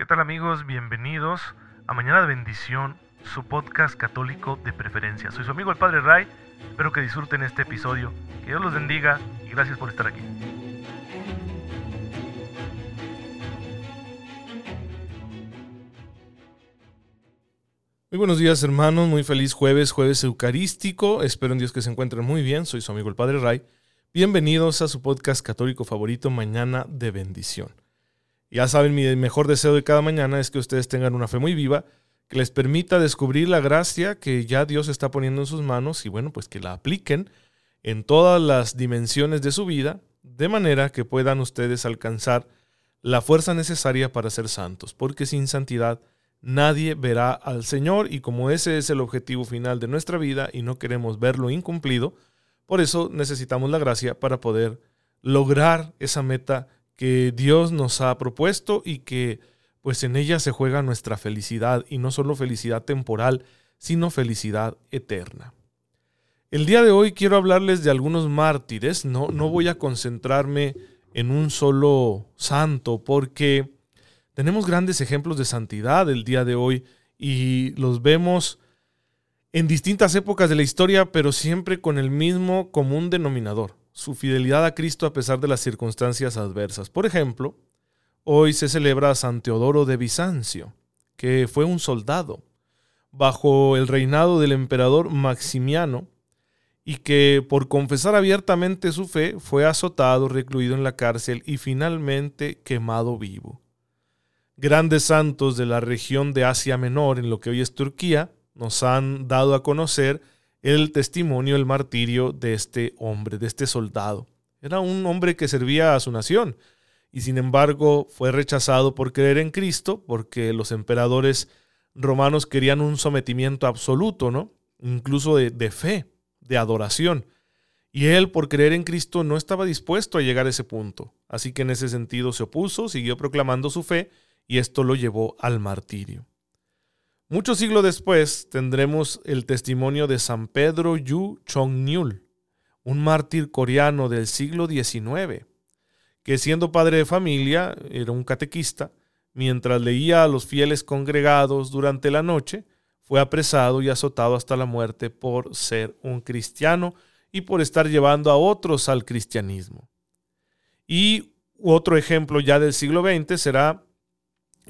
¿Qué tal amigos? Bienvenidos a Mañana de Bendición, su podcast católico de preferencia. Soy su amigo el Padre Ray, espero que disfruten este episodio, que Dios los bendiga y gracias por estar aquí. Muy buenos días hermanos, muy feliz jueves, jueves eucarístico, espero en Dios que se encuentren muy bien, soy su amigo el Padre Ray. Bienvenidos a su podcast católico favorito, Mañana de Bendición. Ya saben, mi mejor deseo de cada mañana es que ustedes tengan una fe muy viva, que les permita descubrir la gracia que ya Dios está poniendo en sus manos y bueno, pues que la apliquen en todas las dimensiones de su vida, de manera que puedan ustedes alcanzar la fuerza necesaria para ser santos, porque sin santidad nadie verá al Señor y como ese es el objetivo final de nuestra vida y no queremos verlo incumplido, por eso necesitamos la gracia para poder lograr esa meta que Dios nos ha propuesto y que pues en ella se juega nuestra felicidad y no solo felicidad temporal, sino felicidad eterna. El día de hoy quiero hablarles de algunos mártires, no, no voy a concentrarme en un solo santo porque tenemos grandes ejemplos de santidad el día de hoy y los vemos en distintas épocas de la historia, pero siempre con el mismo común denominador su fidelidad a Cristo a pesar de las circunstancias adversas. Por ejemplo, hoy se celebra San Teodoro de Bizancio, que fue un soldado bajo el reinado del emperador Maximiano y que por confesar abiertamente su fe fue azotado, recluido en la cárcel y finalmente quemado vivo. Grandes santos de la región de Asia Menor, en lo que hoy es Turquía, nos han dado a conocer el testimonio, el martirio de este hombre, de este soldado. Era un hombre que servía a su nación y sin embargo fue rechazado por creer en Cristo porque los emperadores romanos querían un sometimiento absoluto, ¿no? Incluso de, de fe, de adoración. Y él, por creer en Cristo, no estaba dispuesto a llegar a ese punto. Así que en ese sentido se opuso, siguió proclamando su fe y esto lo llevó al martirio. Muchos siglos después tendremos el testimonio de San Pedro Yu Chong-nyul, un mártir coreano del siglo XIX, que siendo padre de familia era un catequista, mientras leía a los fieles congregados durante la noche, fue apresado y azotado hasta la muerte por ser un cristiano y por estar llevando a otros al cristianismo. Y otro ejemplo ya del siglo XX será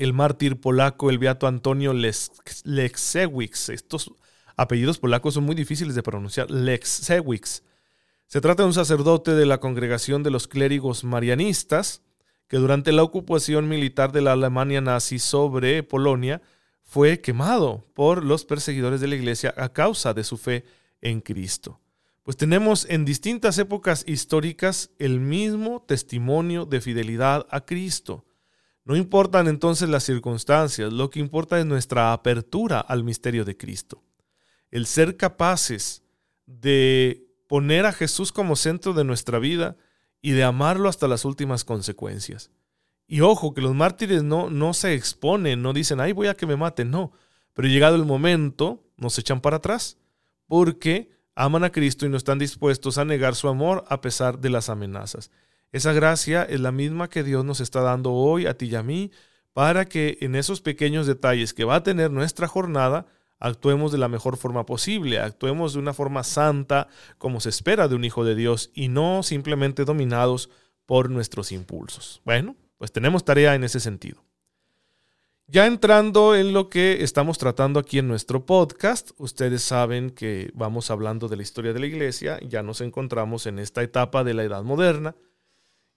el mártir polaco, el beato Antonio Lexewicz. Estos apellidos polacos son muy difíciles de pronunciar. Lexewicz. Se trata de un sacerdote de la congregación de los clérigos marianistas que durante la ocupación militar de la Alemania nazi sobre Polonia fue quemado por los perseguidores de la iglesia a causa de su fe en Cristo. Pues tenemos en distintas épocas históricas el mismo testimonio de fidelidad a Cristo. No importan entonces las circunstancias, lo que importa es nuestra apertura al misterio de Cristo. El ser capaces de poner a Jesús como centro de nuestra vida y de amarlo hasta las últimas consecuencias. Y ojo, que los mártires no, no se exponen, no dicen, ay, voy a que me maten, no. Pero llegado el momento, nos echan para atrás, porque aman a Cristo y no están dispuestos a negar su amor a pesar de las amenazas. Esa gracia es la misma que Dios nos está dando hoy a ti y a mí para que en esos pequeños detalles que va a tener nuestra jornada, actuemos de la mejor forma posible, actuemos de una forma santa como se espera de un hijo de Dios y no simplemente dominados por nuestros impulsos. Bueno, pues tenemos tarea en ese sentido. Ya entrando en lo que estamos tratando aquí en nuestro podcast, ustedes saben que vamos hablando de la historia de la iglesia, ya nos encontramos en esta etapa de la edad moderna,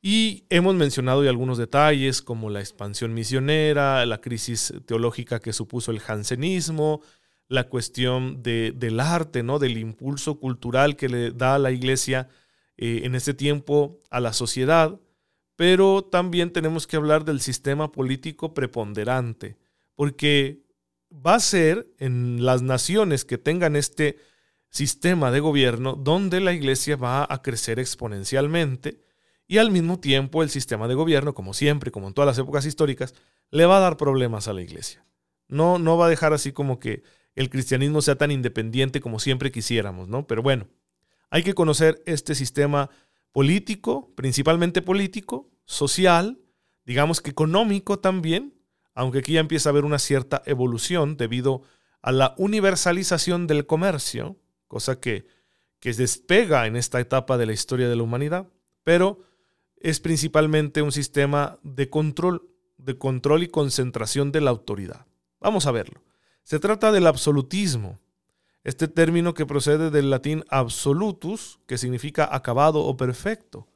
y hemos mencionado ya algunos detalles como la expansión misionera, la crisis teológica que supuso el jansenismo, la cuestión del arte, ¿no? del impulso cultural que le da a la iglesia eh, en este tiempo a la sociedad, pero también tenemos que hablar del sistema político preponderante, porque va a ser en las naciones que tengan este sistema de gobierno donde la iglesia va a crecer exponencialmente y al mismo tiempo el sistema de gobierno, como siempre, como en todas las épocas históricas, le va a dar problemas a la iglesia. No, no va a dejar así como que el cristianismo sea tan independiente como siempre quisiéramos, ¿no? Pero bueno, hay que conocer este sistema político, principalmente político, social, digamos que económico también, aunque aquí ya empieza a haber una cierta evolución debido a la universalización del comercio, cosa que, que despega en esta etapa de la historia de la humanidad, pero es principalmente un sistema de control, de control y concentración de la autoridad. Vamos a verlo. Se trata del absolutismo, este término que procede del latín absolutus, que significa acabado o perfecto.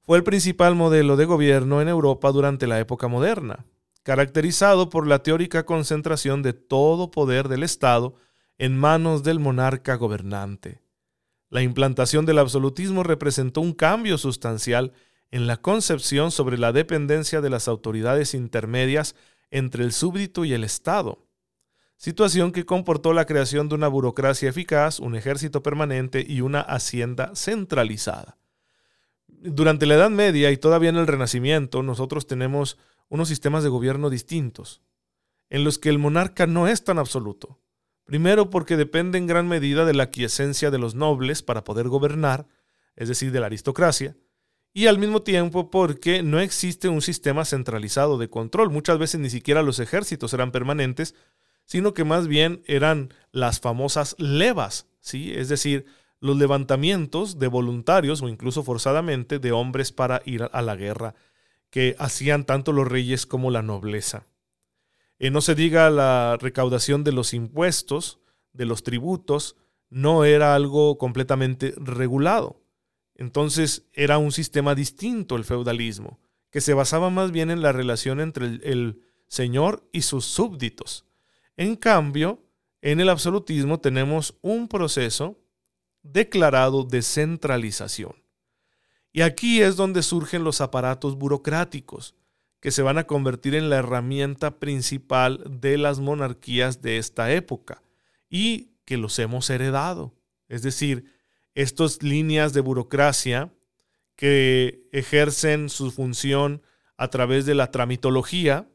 Fue el principal modelo de gobierno en Europa durante la época moderna, caracterizado por la teórica concentración de todo poder del Estado en manos del monarca gobernante. La implantación del absolutismo representó un cambio sustancial en la concepción sobre la dependencia de las autoridades intermedias entre el súbdito y el Estado, situación que comportó la creación de una burocracia eficaz, un ejército permanente y una hacienda centralizada. Durante la Edad Media y todavía en el Renacimiento, nosotros tenemos unos sistemas de gobierno distintos, en los que el monarca no es tan absoluto. Primero porque depende en gran medida de la aquiescencia de los nobles para poder gobernar, es decir, de la aristocracia, y al mismo tiempo porque no existe un sistema centralizado de control. Muchas veces ni siquiera los ejércitos eran permanentes, sino que más bien eran las famosas levas, ¿sí? es decir, los levantamientos de voluntarios o incluso forzadamente de hombres para ir a la guerra que hacían tanto los reyes como la nobleza. Y no se diga la recaudación de los impuestos, de los tributos, no era algo completamente regulado. Entonces era un sistema distinto el feudalismo, que se basaba más bien en la relación entre el, el señor y sus súbditos. En cambio, en el absolutismo tenemos un proceso declarado de centralización. Y aquí es donde surgen los aparatos burocráticos, que se van a convertir en la herramienta principal de las monarquías de esta época y que los hemos heredado. Es decir, estas líneas de burocracia que ejercen su función a través de la tramitología,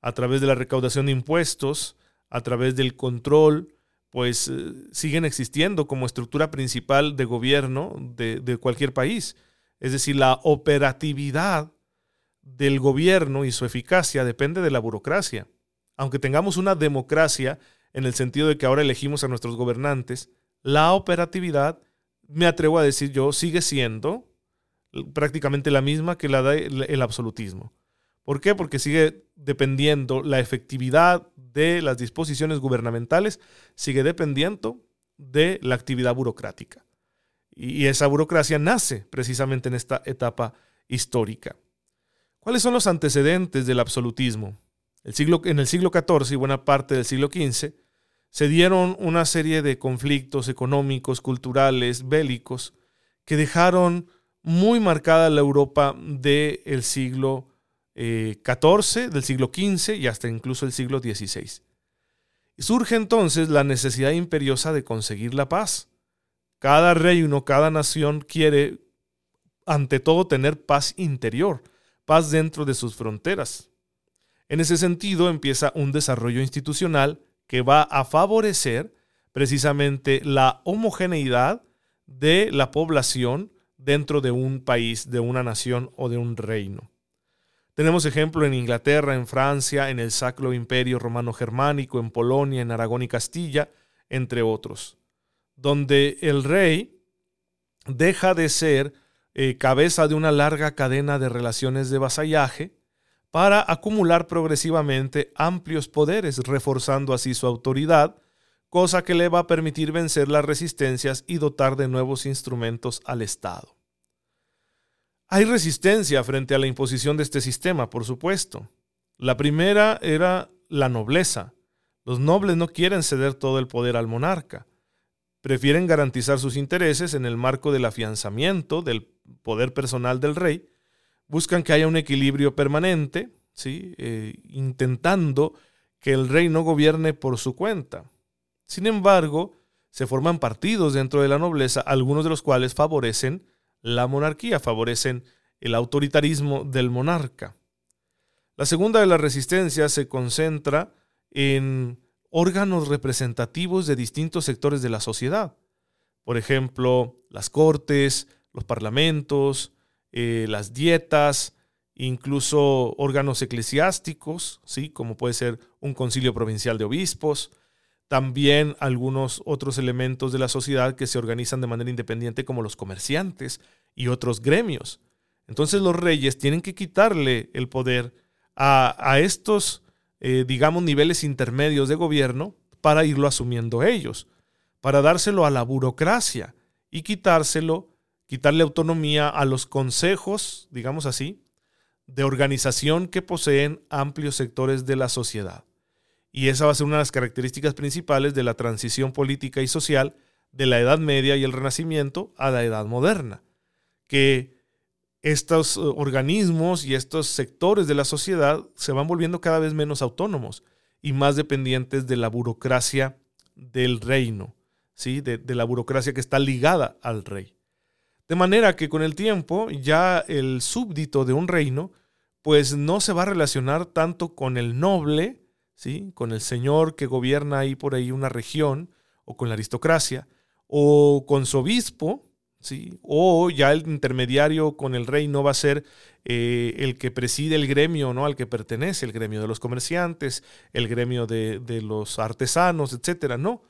a través de la recaudación de impuestos, a través del control, pues eh, siguen existiendo como estructura principal de gobierno de, de cualquier país. Es decir, la operatividad del gobierno y su eficacia depende de la burocracia. Aunque tengamos una democracia en el sentido de que ahora elegimos a nuestros gobernantes, la operatividad, me atrevo a decir yo, sigue siendo prácticamente la misma que la del absolutismo. ¿Por qué? Porque sigue dependiendo la efectividad de las disposiciones gubernamentales, sigue dependiendo de la actividad burocrática. Y esa burocracia nace precisamente en esta etapa histórica. ¿Cuáles son los antecedentes del absolutismo? El siglo, en el siglo XIV y buena parte del siglo XV se dieron una serie de conflictos económicos, culturales, bélicos, que dejaron muy marcada la Europa del siglo XIV, eh, del siglo XV y hasta incluso el siglo XVI. Surge entonces la necesidad imperiosa de conseguir la paz. Cada reino, cada nación quiere, ante todo, tener paz interior, paz dentro de sus fronteras. En ese sentido, empieza un desarrollo institucional que va a favorecer precisamente la homogeneidad de la población dentro de un país, de una nación o de un reino. Tenemos ejemplo en Inglaterra, en Francia, en el Sacro Imperio Romano Germánico, en Polonia, en Aragón y Castilla, entre otros donde el rey deja de ser eh, cabeza de una larga cadena de relaciones de vasallaje para acumular progresivamente amplios poderes, reforzando así su autoridad, cosa que le va a permitir vencer las resistencias y dotar de nuevos instrumentos al Estado. Hay resistencia frente a la imposición de este sistema, por supuesto. La primera era la nobleza. Los nobles no quieren ceder todo el poder al monarca prefieren garantizar sus intereses en el marco del afianzamiento del poder personal del rey, buscan que haya un equilibrio permanente, ¿sí? Eh, intentando que el rey no gobierne por su cuenta. Sin embargo, se forman partidos dentro de la nobleza, algunos de los cuales favorecen la monarquía, favorecen el autoritarismo del monarca. La segunda de las resistencias se concentra en órganos representativos de distintos sectores de la sociedad. Por ejemplo, las cortes, los parlamentos, eh, las dietas incluso órganos eclesiásticos, ¿sí? como puede ser un concilio provincial de obispos, también algunos otros elementos de la sociedad que se organizan de manera independiente como los comerciantes y otros gremios. Entonces los reyes tienen que quitarle el poder a, estos, eh, digamos, niveles intermedios de gobierno para irlo asumiendo ellos, para dárselo a la burocracia y quitárselo, quitarle autonomía a los consejos, digamos así, de organización que poseen amplios sectores de la sociedad. Y esa va a ser una de las características principales de la transición política y social de la Edad Media y el Renacimiento a la Edad Moderna, que estos eh, organismos y estos sectores de la sociedad se van volviendo cada vez menos autónomos y más dependientes de la burocracia del reino, ¿sí? de, de la burocracia que está ligada al rey. De manera que con el tiempo ya el súbdito de un reino pues no se va a relacionar tanto con el noble, ¿sí? con el señor que gobierna ahí por ahí una región, o con la aristocracia, o con su obispo, ¿sí? o ya el intermediario con el rey no va a ser eh, el que preside el gremio ¿no? al que pertenece, el gremio de los comerciantes, el gremio de, de los artesanos, etcétera, no.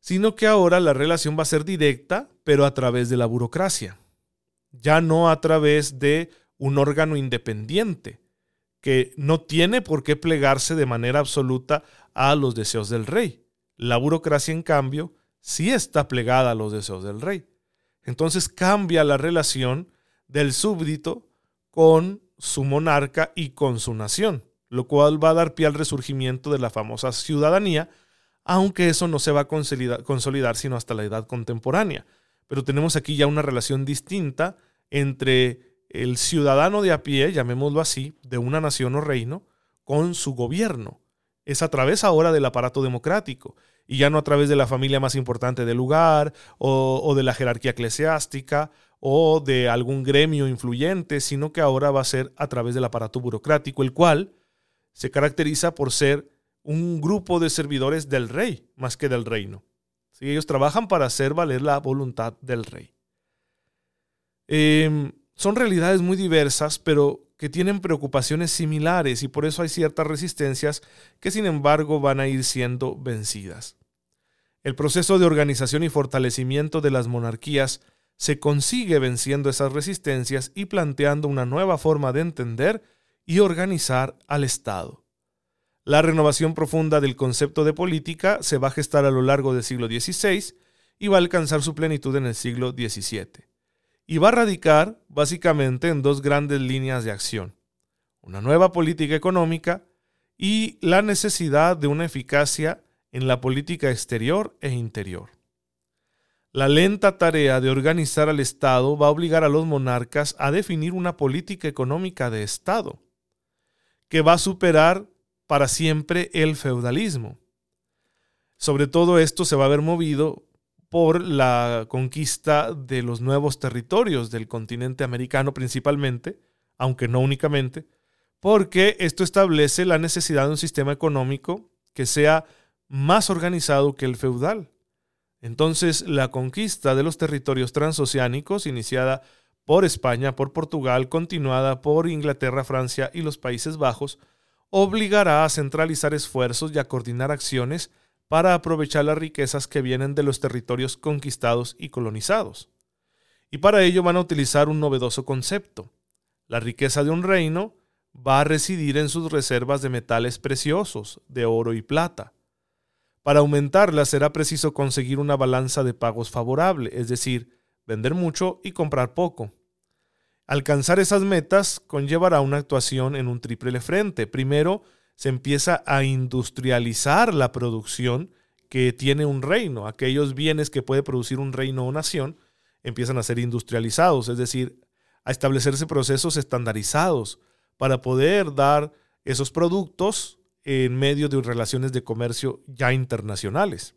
Sino que ahora la relación va a ser directa, pero a través de la burocracia. Ya no a través de un órgano independiente que no tiene por qué plegarse de manera absoluta a los deseos del rey. La burocracia, en cambio, sí está plegada a los deseos del rey. Entonces cambia la relación del súbdito con su monarca y con su nación, lo cual va a dar pie al resurgimiento de la famosa ciudadanía, aunque eso no se va a consolidar, sino hasta la edad contemporánea. Pero tenemos aquí ya una relación distinta entre el ciudadano de a pie, llamémoslo así, de una nación o reino, con su gobierno. Es a través ahora del aparato democrático y ya no a través de la familia más importante del lugar o, de la jerarquía eclesiástica o de algún gremio influyente, sino que ahora va a ser a través del aparato burocrático, el cual se caracteriza por ser un grupo de servidores del rey más que del reino. Ellos trabajan para hacer valer la voluntad del rey. Eh, son realidades muy diversas, pero que tienen preocupaciones similares y por eso hay ciertas resistencias que sin embargo van a ir siendo vencidas. El proceso de organización y fortalecimiento de las monarquías se consigue venciendo esas resistencias y planteando una nueva forma de entender y organizar al Estado. La renovación profunda del concepto de política se va a gestar a lo largo del siglo XVI y va a alcanzar su plenitud en el siglo XVII y va a radicar básicamente en dos grandes líneas de acción. Una nueva política económica y la necesidad de una eficacia en la política exterior e interior. La lenta tarea de organizar al Estado va a obligar a los monarcas a definir una política económica de Estado, que va a superar para siempre el feudalismo. Sobre todo esto se va a ver movido por la conquista de los nuevos territorios del continente americano principalmente, aunque no únicamente, porque esto establece la necesidad de un sistema económico que sea más organizado que el feudal. Entonces, la conquista de los territorios transoceánicos, iniciada por España, por Portugal, continuada por Inglaterra, Francia y los Países Bajos, obligará a centralizar esfuerzos y a coordinar acciones para aprovechar las riquezas que vienen de los territorios conquistados y colonizados. Y para ello van a utilizar un novedoso concepto. La riqueza de un reino va a residir en sus reservas de metales preciosos, de oro y plata. Para aumentarla será preciso conseguir una balanza de pagos favorable, es decir, vender mucho y comprar poco. Alcanzar esas metas conllevará una actuación en un triple frente. Primero, se empieza a industrializar la producción que tiene un reino. Aquellos bienes que puede producir un reino o nación empiezan a ser industrializados, es decir, a establecerse procesos estandarizados para poder dar esos productos en medio de relaciones de comercio ya internacionales.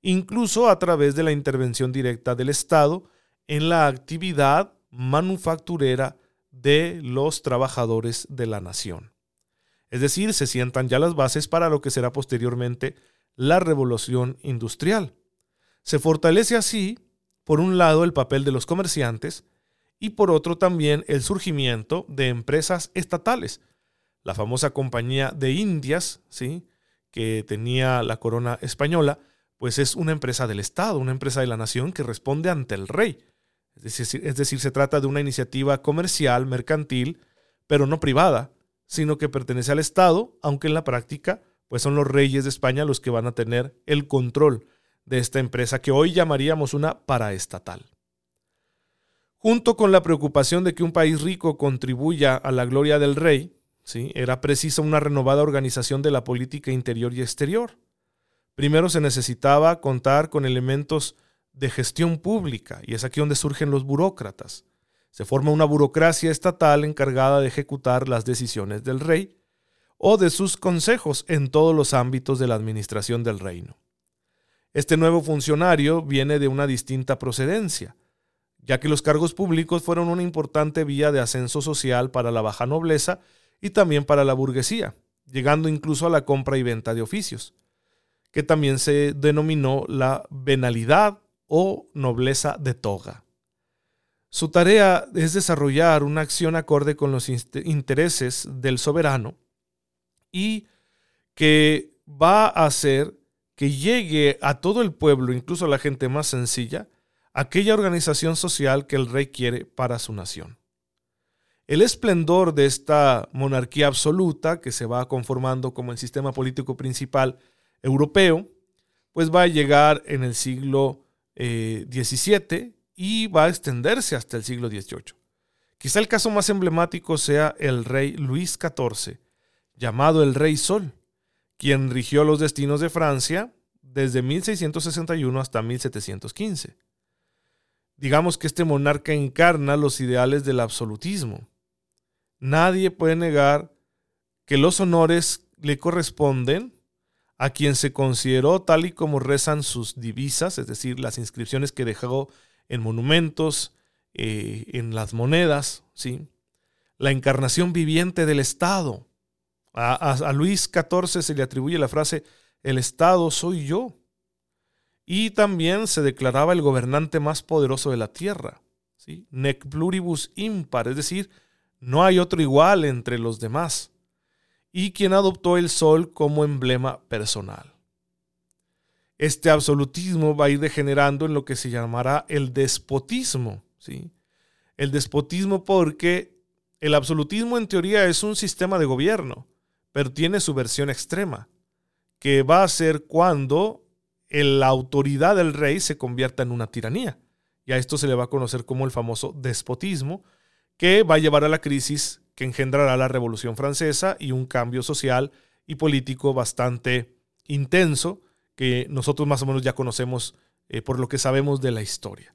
Incluso a través de la intervención directa del Estado en la actividad manufacturera de los trabajadores de la nación. Es decir, se sientan ya las bases para lo que será posteriormente la revolución industrial. Se fortalece así, por un lado, el papel de los comerciantes y por otro también el surgimiento de empresas estatales. La famosa compañía de Indias, ¿sí? que tenía la corona española, pues es una empresa del Estado, una empresa de la nación que responde ante el rey. Es decir, es decir, se trata de una iniciativa comercial, mercantil, pero no privada, sino que pertenece al Estado, aunque en la práctica pues son los reyes de España los que van a tener el control de esta empresa que hoy llamaríamos una paraestatal. Junto con la preocupación de que un país rico contribuya a la gloria del rey, ¿sí? era precisa una renovada organización de la política interior y exterior. Primero se necesitaba contar con elementos de gestión pública, y es aquí donde surgen los burócratas. Se forma una burocracia estatal encargada de ejecutar las decisiones del rey, o de sus consejos en todos los ámbitos de la administración del reino. Este nuevo funcionario viene de una distinta procedencia, ya que los cargos públicos fueron una importante vía de ascenso social para la baja nobleza y también para la burguesía, llegando incluso a la compra y venta de oficios, que también se denominó la venalidad o nobleza de toga. Su tarea es desarrollar una acción acorde con los intereses del soberano y que va a hacer que llegue a todo el pueblo, incluso a la gente más sencilla, aquella organización social que el rey quiere para su nación. El esplendor de esta monarquía absoluta, que se va conformando como el sistema político principal europeo, pues va a llegar en el siglo XVII eh, y va a extenderse hasta el siglo XVIII. Quizá el caso más emblemático sea el rey Luis XIV, llamado el Rey Sol, quien rigió los destinos de Francia desde 1661 hasta 1715. Digamos que este monarca encarna los ideales del absolutismo. Nadie puede negar que los honores le corresponden a quien se consideró tal y como rezan sus divisas, es decir, las inscripciones que dejó en monumentos, eh, en las monedas, ¿sí? la encarnación viviente del Estado, a, Luis XIV se le atribuye la frase, el Estado soy yo. Y también se declaraba el gobernante más poderoso de la tierra. ¿sí? Nec pluribus impar, es decir, no hay otro igual entre los demás. Y quien adoptó el sol como emblema personal. Este absolutismo va a ir degenerando en lo que se llamará el despotismo. ¿sí? El despotismo porque el absolutismo en teoría es un sistema de gobierno pero tiene su versión extrema, que va a ser cuando la autoridad del rey se convierta en una tiranía. Y a esto se le va a conocer como el famoso despotismo, que va a llevar a la crisis que engendrará la Revolución Francesa y un cambio social y político bastante intenso que nosotros más o menos ya conocemos eh, por lo que sabemos de la historia.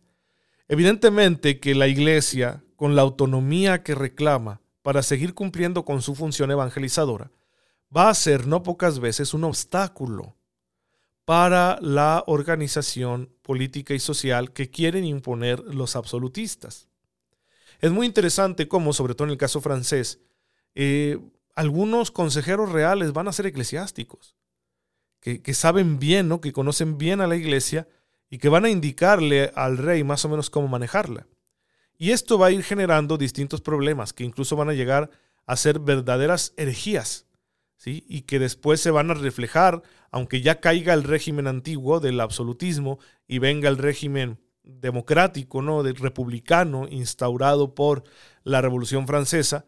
Evidentemente que la Iglesia, con la autonomía que reclama para seguir cumpliendo con su función evangelizadora, va a ser no pocas veces un obstáculo para la organización política y social que quieren imponer los absolutistas. Es muy interesante cómo, sobre todo en el caso francés, eh, algunos consejeros reales van a ser eclesiásticos, que, saben bien, ¿no? que conocen bien a la iglesia y que van a indicarle al rey más o menos cómo manejarla. Y esto va a ir generando distintos problemas que incluso van a llegar a ser verdaderas herejías y que después se van a reflejar, aunque ya caiga el régimen antiguo del absolutismo y venga el régimen democrático, ¿no? republicano instaurado por la Revolución Francesa,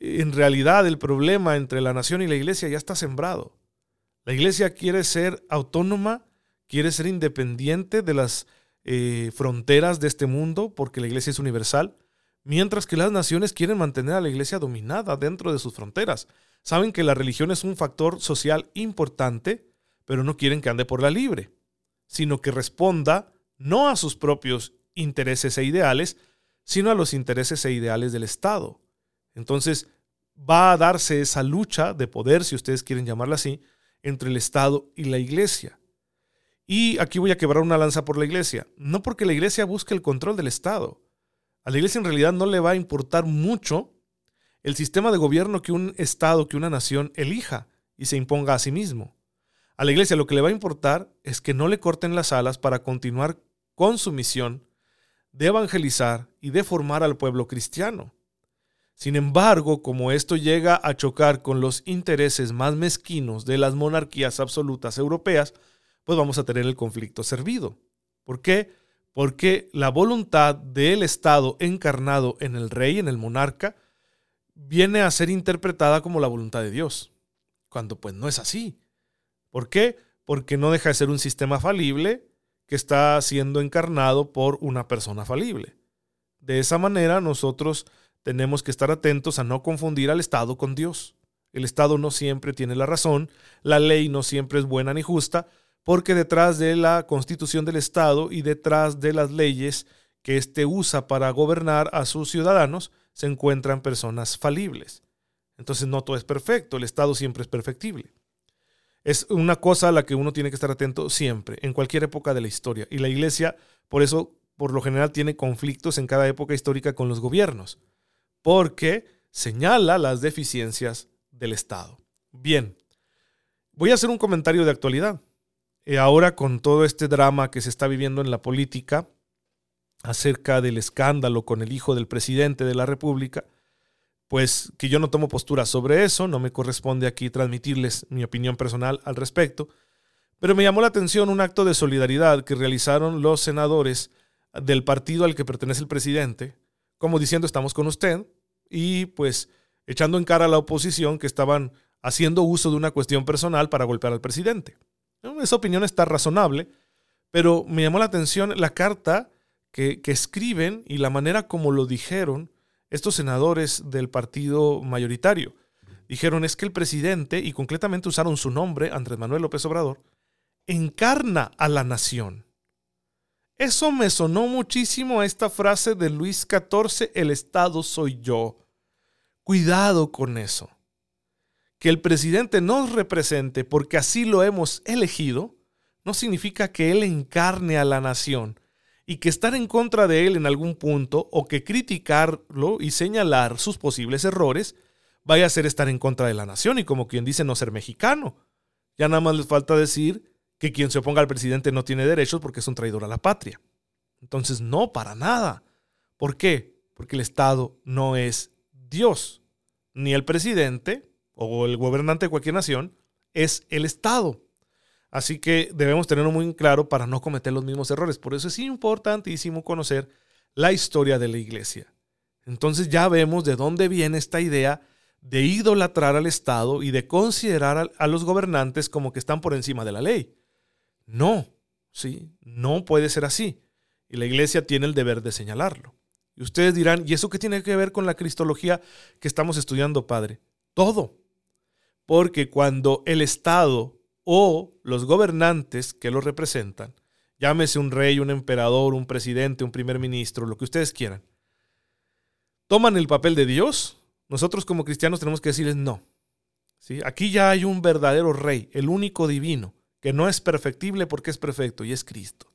en realidad el problema entre la nación y la iglesia ya está sembrado. La iglesia quiere ser autónoma, quiere ser independiente de las eh, fronteras de este mundo, porque la iglesia es universal, mientras que las naciones quieren mantener a la iglesia dominada dentro de sus fronteras. Saben que la religión es un factor social importante, pero no quieren que ande por la libre, sino que responda no a sus propios intereses e ideales, sino a los intereses e ideales del Estado. Entonces, va a darse esa lucha de poder, si ustedes quieren llamarla así, entre el Estado y la Iglesia. Y aquí voy a quebrar una lanza por la Iglesia. No porque la Iglesia busque el control del Estado. A la Iglesia en realidad no le va a importar mucho el sistema de gobierno que un Estado, que una nación elija y se imponga a sí mismo. A la iglesia lo que le va a importar es que no le corten las alas para continuar con su misión de evangelizar y deformar al pueblo cristiano. Sin embargo, como esto llega a chocar con los intereses más mezquinos de las monarquías absolutas europeas, pues vamos a tener el conflicto servido. ¿Por qué? Porque la voluntad del Estado encarnado en el rey, en el monarca, viene a ser interpretada como la voluntad de Dios, cuando pues no es así. ¿Por qué? Porque no deja de ser un sistema falible que está siendo encarnado por una persona falible. De esa manera nosotros tenemos que estar atentos a no confundir al Estado con Dios. El Estado no siempre tiene la razón, la ley no siempre es buena ni justa, porque detrás de la constitución del Estado y detrás de las leyes que éste usa para gobernar a sus ciudadanos se encuentran personas falibles. Entonces no todo es perfecto, el Estado siempre es perfectible. Es una cosa a la que uno tiene que estar atento siempre, en cualquier época de la historia. Y la Iglesia, por eso, por lo general, tiene conflictos en cada época histórica con los gobiernos, porque señala las deficiencias del Estado. Bien, voy a hacer un comentario de actualidad. Eh, ahora con todo este drama que se está viviendo en la política acerca del escándalo con el hijo del presidente de la República, pues que yo no tomo postura sobre eso, no me corresponde aquí transmitirles mi opinión personal al respecto, pero me llamó la atención un acto de solidaridad que realizaron los senadores del partido al que pertenece el presidente, como diciendo estamos con usted, y pues echando en cara a la oposición que estaban haciendo uso de una cuestión personal para golpear al presidente. Esa opinión está razonable, pero me llamó la atención la carta que, que escriben y la manera como lo dijeron estos senadores del partido mayoritario. Dijeron es que el presidente, y concretamente usaron su nombre, Andrés Manuel López Obrador, encarna a la nación. Eso me sonó muchísimo a esta frase de Luis XIV, el Estado soy yo. Cuidado con eso que el presidente nos represente porque así lo hemos elegido, no significa que él encarne a la nación y que estar en contra de él en algún punto o que criticarlo y señalar sus posibles errores vaya a ser estar en contra de la nación y como quien dice no ser mexicano. Ya nada más les falta decir que quien se oponga al presidente no tiene derechos porque es un traidor a la patria. Entonces, no, para nada. ¿Por qué? Porque el Estado no es Dios, ni el presidente, o el gobernante de cualquier nación es el Estado. Así que debemos tenerlo muy claro para no cometer los mismos errores. Por eso es importantísimo conocer la historia de la iglesia. Entonces ya vemos de dónde viene esta idea de idolatrar al Estado y de considerar a, los gobernantes como que están por encima de la ley. No, sí, no puede ser así. Y la iglesia tiene el deber de señalarlo. Y ustedes dirán, ¿y eso qué tiene que ver con la cristología que estamos estudiando, Padre? Todo. Porque cuando el Estado o los gobernantes que lo representan, llámese un rey, un emperador, un presidente, un primer ministro, lo que ustedes quieran, toman el papel de Dios, nosotros como cristianos tenemos que decirles no. ¿Sí? Aquí ya hay un verdadero rey, el único divino, que no es perfectible porque es perfecto y es Cristo.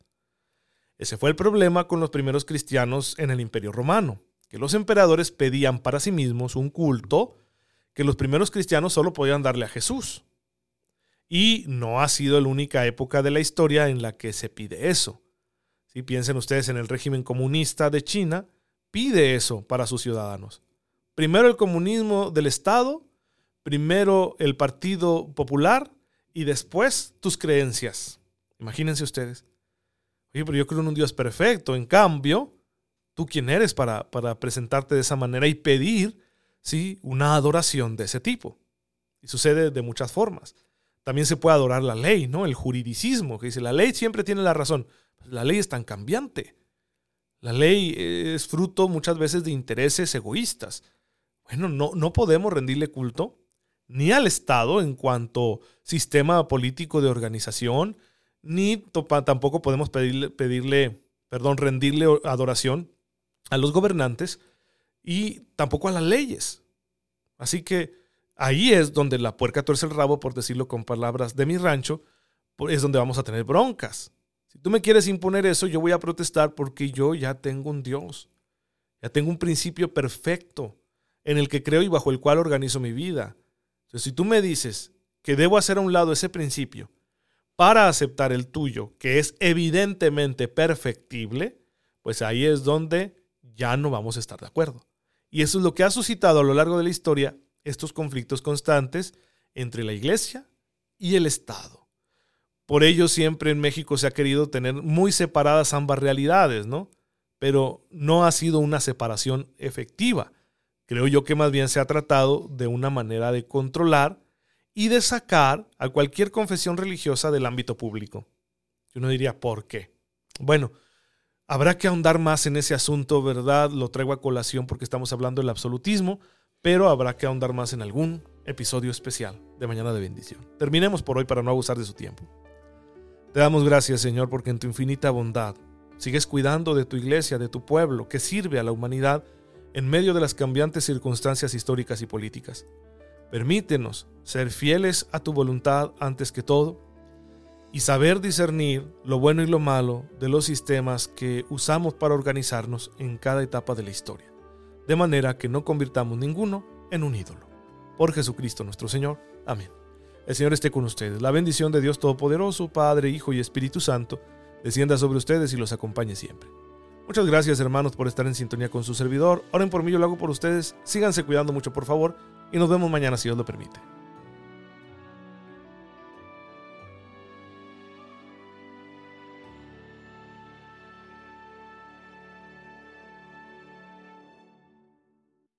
Ese fue el problema con los primeros cristianos en el imperio romano, que los emperadores pedían para sí mismos un culto que los primeros cristianos solo podían darle a Jesús. Y no ha sido la única época de la historia en la que se pide eso. Si piensen ustedes en el régimen comunista de China, pide eso para sus ciudadanos. Primero el comunismo del Estado, primero el Partido Popular y después tus creencias. Imagínense ustedes. Oye, pero yo creo en un Dios perfecto. En cambio, ¿tú quién eres para, para presentarte de esa manera y pedir ¿sí? una adoración de ese tipo. Y sucede de muchas formas. También se puede adorar la ley, ¿no? El juridicismo, que dice, la ley siempre tiene la razón. Pues la ley es tan cambiante. La ley es fruto muchas veces de intereses egoístas. Bueno, no, no podemos rendirle culto ni al Estado en cuanto sistema político de organización, ni tampoco podemos pedirle, pedirle, perdón, rendirle adoración a los gobernantes y tampoco a las leyes. Así que ahí es donde la puerca tuerce el rabo, por decirlo con palabras de mi rancho, es donde vamos a tener broncas. Si tú me quieres imponer eso, yo voy a protestar porque yo ya tengo un Dios. Ya tengo un principio perfecto en el que creo y bajo el cual organizo mi vida. Entonces, si tú me dices que debo hacer a un lado ese principio para aceptar el tuyo, que es evidentemente perfectible, pues ahí es donde ya no vamos a estar de acuerdo. Y eso es lo que ha suscitado a lo largo de la historia estos conflictos constantes entre la iglesia y el Estado. Por ello siempre en México se ha querido tener muy separadas ambas realidades, ¿no? Pero no ha sido una separación efectiva. Creo yo que más bien se ha tratado de una manera de controlar y de sacar a cualquier confesión religiosa del ámbito público. Yo no diría, ¿por qué? Bueno, habrá que ahondar más en ese asunto, ¿verdad? Lo traigo a colación porque estamos hablando del absolutismo, pero habrá que ahondar más en algún episodio especial de Mañana de Bendición. Terminemos por hoy para no abusar de su tiempo. Te damos gracias, Señor, porque en tu infinita bondad sigues cuidando de tu iglesia, de tu pueblo, que sirve a la humanidad en medio de las cambiantes circunstancias históricas y políticas. Permítenos ser fieles a tu voluntad antes que todo y saber discernir lo bueno y lo malo de los sistemas que usamos para organizarnos en cada etapa de la historia, de manera que no convirtamos ninguno en un ídolo. Por Jesucristo nuestro Señor. Amén. El Señor esté con ustedes. La bendición de Dios Todopoderoso, Padre, Hijo y Espíritu Santo, descienda sobre ustedes y los acompañe siempre. Muchas gracias hermanos por estar en sintonía con su servidor. Oren por mí, yo lo hago por ustedes. Síganse cuidando mucho por favor y nos vemos mañana si Dios lo permite.